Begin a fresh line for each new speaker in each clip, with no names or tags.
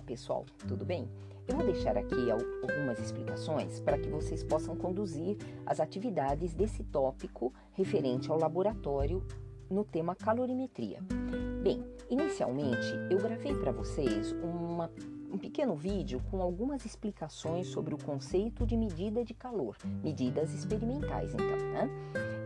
Olá pessoal, tudo bem? Eu vou deixar aqui algumas explicações para que vocês possam conduzir as atividades desse tópico referente ao laboratório no tema calorimetria. Bem, inicialmente eu gravei para vocês uma um pequeno vídeo com algumas explicações sobre o conceito de medida de calor, medidas experimentais, então, né?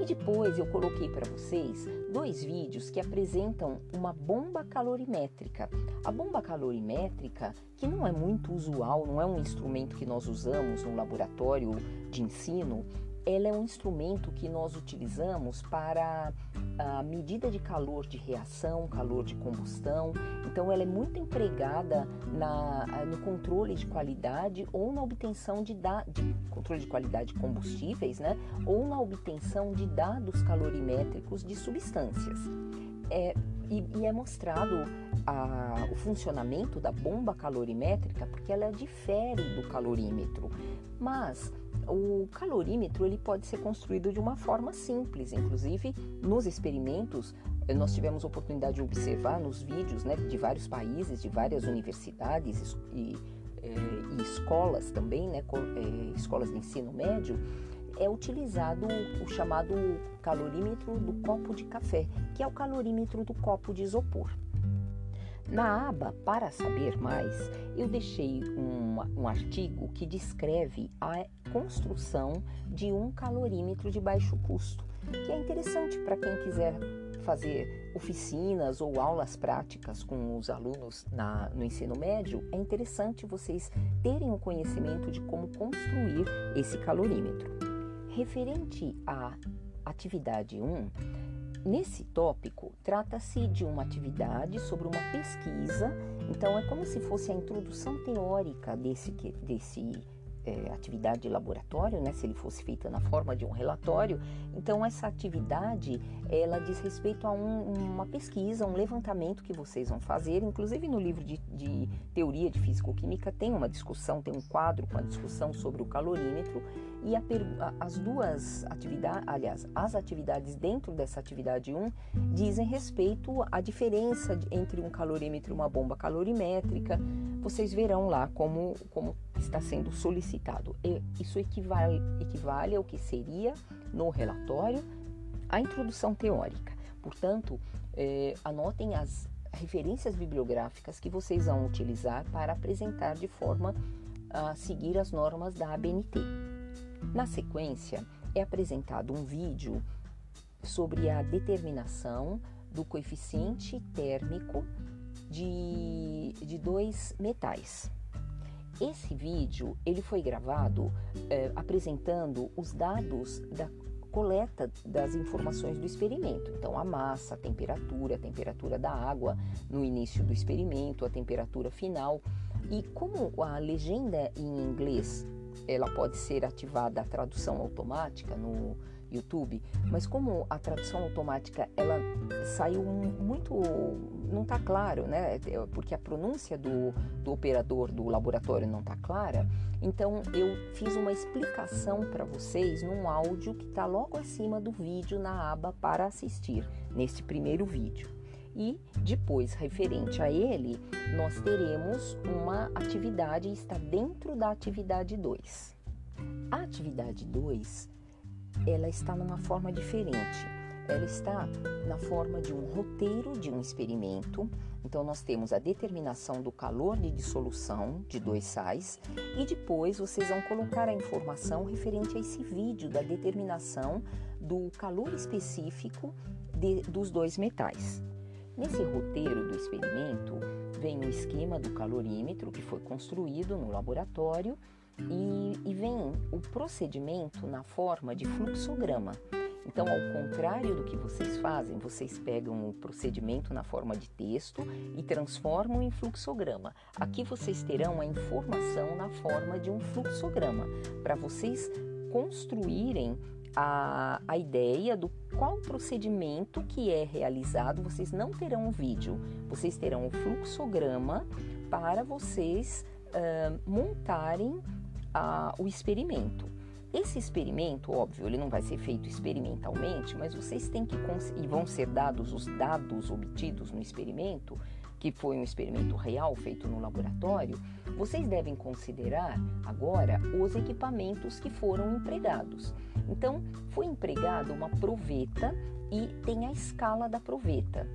E depois eu coloquei para vocês dois vídeos que apresentam uma bomba calorimétrica. A bomba calorimétrica, que não é muito usual, não é um instrumento que nós usamos no laboratório de ensino, ela é um instrumento que nós utilizamos para a medida de calor de reação, calor de combustão. Então, ela é muito empregada na, no controle de qualidade ou na obtenção de, da, de controle de qualidade de combustíveis, né? Ou na obtenção de dados calorimétricos de substâncias. É, e, e, é mostrado a, o funcionamento da bomba calorimétrica porque ela difere do calorímetro. Mas o calorímetro ele pode ser construído de uma forma simples, inclusive nos experimentos eh, nós tivemos oportunidade de observar nos vídeos né, de vários países, de várias universidades e, eh, e escolas também, né, eh, escolas de ensino médio, é utilizado o chamado calorímetro do copo de café, que é o calorímetro do copo de isopor. Na aba Para Saber Mais, eu deixei um, um artigo que descreve a construção de um calorímetro de baixo custo, que é interessante para quem quiser fazer oficinas ou aulas práticas com os alunos na, no ensino médio, é interessante vocês terem o conhecimento de como construir esse calorímetro. Referente à atividade 1, Nesse tópico, trata-se de uma atividade sobre uma pesquisa, então é como se fosse a introdução teórica desse, desse é, atividade de laboratório, né, se ele fosse feita na forma de um relatório. Então, essa atividade ela diz respeito a um, uma pesquisa, um levantamento que vocês vão fazer. Inclusive, no livro de, de teoria de físico-química tem uma discussão, tem um quadro com a discussão sobre o calorímetro. E a, as duas atividades, aliás, as atividades dentro dessa atividade 1 dizem respeito à diferença entre um calorímetro e uma bomba calorimétrica. Vocês verão lá como, como está sendo solicitado. Isso equivale, equivale ao que seria no relatório a introdução teórica. Portanto, eh, anotem as referências bibliográficas que vocês vão utilizar para apresentar de forma a seguir as normas da ABNT. Na sequência, é apresentado um vídeo sobre a determinação do coeficiente térmico de, de dois metais. Esse vídeo ele foi gravado é, apresentando os dados da coleta das informações do experimento. Então, a massa, a temperatura, a temperatura da água no início do experimento, a temperatura final. E como a legenda em inglês ela pode ser ativada a tradução automática no YouTube, mas como a tradução automática ela saiu muito não está claro, né? Porque a pronúncia do, do operador do laboratório não está clara. Então eu fiz uma explicação para vocês num áudio que está logo acima do vídeo na aba para assistir neste primeiro vídeo. E depois, referente a ele, nós teremos uma atividade, está dentro da atividade 2. A atividade 2, ela está numa forma diferente. Ela está na forma de um roteiro de um experimento. Então, nós temos a determinação do calor de dissolução de dois sais e depois vocês vão colocar a informação referente a esse vídeo da determinação do calor específico de, dos dois metais. Nesse roteiro do experimento, vem o esquema do calorímetro que foi construído no laboratório e, e vem o procedimento na forma de fluxograma. Então, ao contrário do que vocês fazem, vocês pegam o procedimento na forma de texto e transformam em fluxograma. Aqui vocês terão a informação na forma de um fluxograma, para vocês construírem a, a ideia do qual procedimento que é realizado. Vocês não terão um vídeo, vocês terão um fluxograma para vocês uh, montarem o experimento. Esse experimento, óbvio, ele não vai ser feito experimentalmente, mas vocês têm que e vão ser dados os dados obtidos no experimento que foi um experimento real feito no laboratório, vocês devem considerar agora os equipamentos que foram empregados. Então, foi empregada uma proveta e tem a escala da proveta.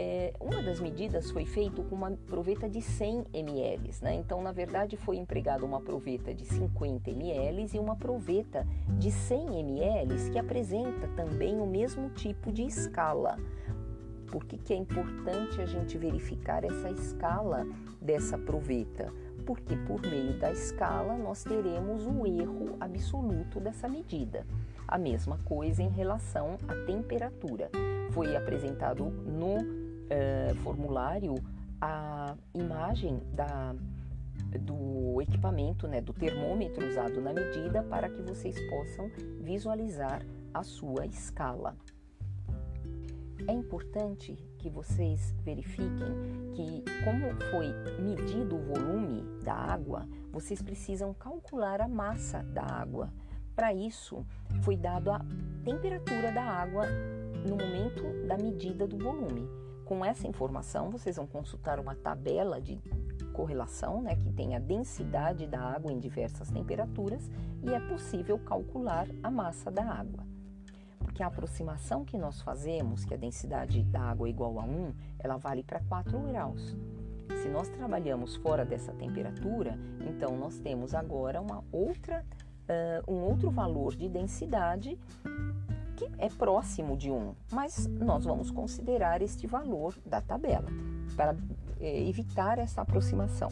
É, uma das medidas foi feita com uma proveta de 100 ml, né? Então, na verdade, foi empregada uma proveta de 50 ml e uma proveta de 100 ml que apresenta também o mesmo tipo de escala. Por que, que é importante a gente verificar essa escala dessa proveta? Porque por meio da escala nós teremos o erro absoluto dessa medida. A mesma coisa em relação à temperatura. Foi apresentado no uh, formulário a imagem da, do equipamento, né, do termômetro usado na medida para que vocês possam visualizar a sua escala. É importante que vocês verifiquem que, como foi medido o volume da água, vocês precisam calcular a massa da água. Para isso, foi dado a temperatura da água no momento da medida do volume. Com essa informação, vocês vão consultar uma tabela de correlação, né, que tem a densidade da água em diversas temperaturas e é possível calcular a massa da água que a aproximação que nós fazemos, que a densidade da água é igual a 1, ela vale para 4 graus. Se nós trabalhamos fora dessa temperatura, então nós temos agora uma outra, uh, um outro valor de densidade que é próximo de 1, mas nós vamos considerar este valor da tabela para eh, evitar essa aproximação.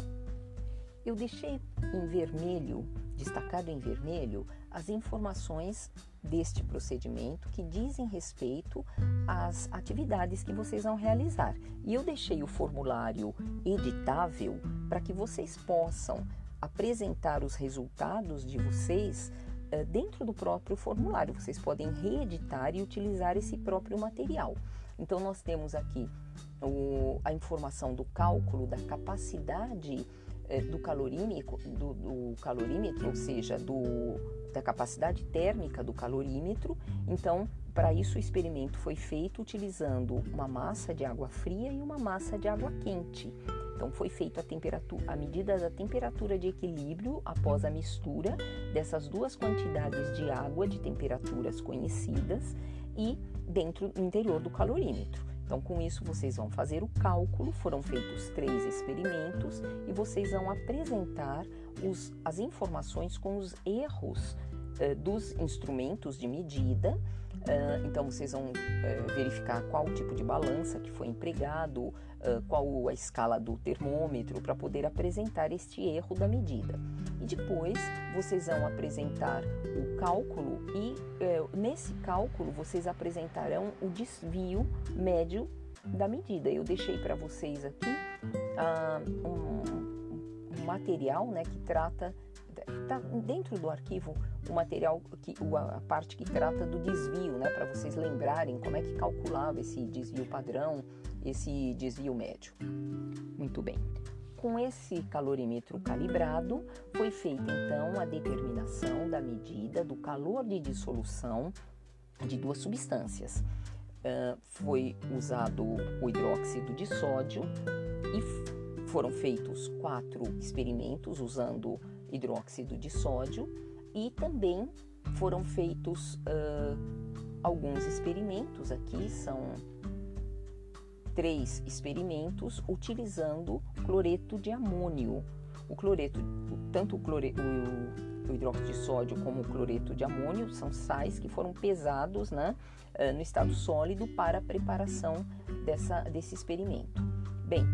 Eu deixei em vermelho, destacado em vermelho, as informações deste procedimento que dizem respeito às atividades que vocês vão realizar. E eu deixei o formulário editável para que vocês possam apresentar os resultados de vocês dentro do próprio formulário. Vocês podem reeditar e utilizar esse próprio material. Então, nós temos aqui o, a informação do cálculo da capacidade eh, do calorímetro, do, do calorímetro, ou seja, do da capacidade térmica do calorímetro. Então, para isso, o experimento foi feito utilizando uma massa de água fria e uma massa de água quente. Então, foi feita a, a medida da temperatura de equilíbrio após a mistura dessas duas quantidades de água de temperaturas conhecidas e dentro no interior do calorímetro. Então, com isso, vocês vão fazer o cálculo. Foram feitos três experimentos e vocês vão apresentar os, as informações com os erros uh, dos instrumentos de medida. Uh, então, vocês vão uh, verificar qual tipo de balança que foi empregado, qual a escala do termômetro, para poder apresentar este erro da medida. E depois, vocês vão apresentar o cálculo, e nesse cálculo, vocês apresentarão o desvio médio da medida. Eu deixei para vocês aqui um, um material né, que trata Está dentro do arquivo o material, que, a parte que trata do desvio, né, para vocês lembrarem como é que calculava esse desvio padrão, esse desvio médio. Muito bem. Com esse calorímetro calibrado, foi feita então a determinação da medida do calor de dissolução de duas substâncias. Uh, foi usado o hidróxido de sódio e foram feitos quatro experimentos usando hidróxido de sódio e também foram feitos uh, alguns experimentos aqui, são três experimentos utilizando cloreto de amônio. O cloreto, tanto o, clore, o, o hidróxido de sódio como o cloreto de amônio são sais que foram pesados né, no estado sólido para a preparação dessa, desse experimento. Bem,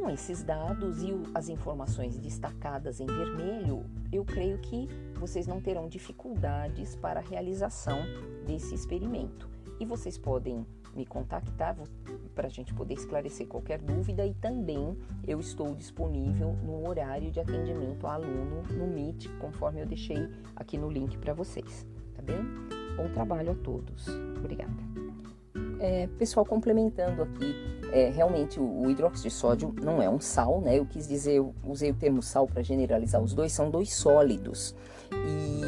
com esses dados e as informações destacadas em vermelho, eu creio que vocês não terão dificuldades para a realização desse experimento. E vocês podem me contactar para a gente poder esclarecer qualquer dúvida e também eu estou disponível no horário de atendimento a aluno no Meet, conforme eu deixei aqui no link para vocês, tá bem? Bom trabalho a todos. Obrigada. É, pessoal, complementando aqui, é, realmente o, hidróxido de sódio não é um sal, né? Eu quis dizer, eu usei o termo sal para generalizar os dois, são dois sólidos. E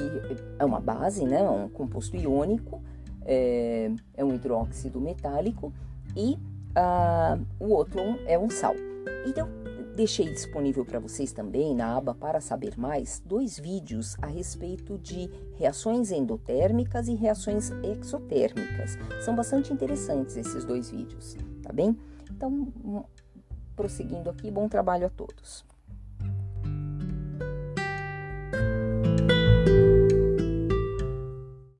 é uma base, né? É um composto iônico, é, é um hidróxido metálico e Uh, o outro é um sal. Então, deixei disponível para vocês também na aba para saber mais dois vídeos a respeito de reações endotérmicas e reações exotérmicas. São bastante interessantes esses dois vídeos, tá bem? Então, prosseguindo aqui, bom trabalho a todos.